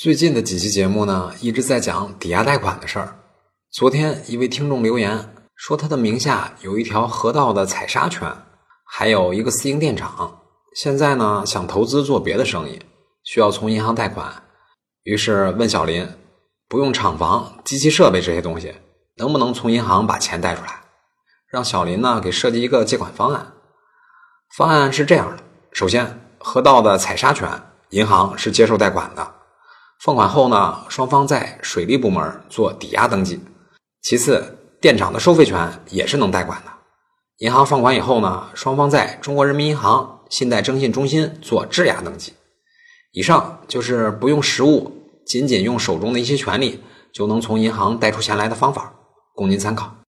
最近的几期节目呢，一直在讲抵押贷款的事儿。昨天一位听众留言说，他的名下有一条河道的采砂权，还有一个私营电厂，现在呢想投资做别的生意，需要从银行贷款，于是问小林，不用厂房、机器设备这些东西，能不能从银行把钱贷出来？让小林呢给设计一个借款方案。方案是这样的：首先，河道的采砂权，银行是接受贷款的。放款后呢，双方在水利部门做抵押登记。其次，电厂的收费权也是能贷款的。银行放款以后呢，双方在中国人民银行信贷征信中心做质押登记。以上就是不用实物，仅仅用手中的一些权利就能从银行贷出钱来的方法，供您参考。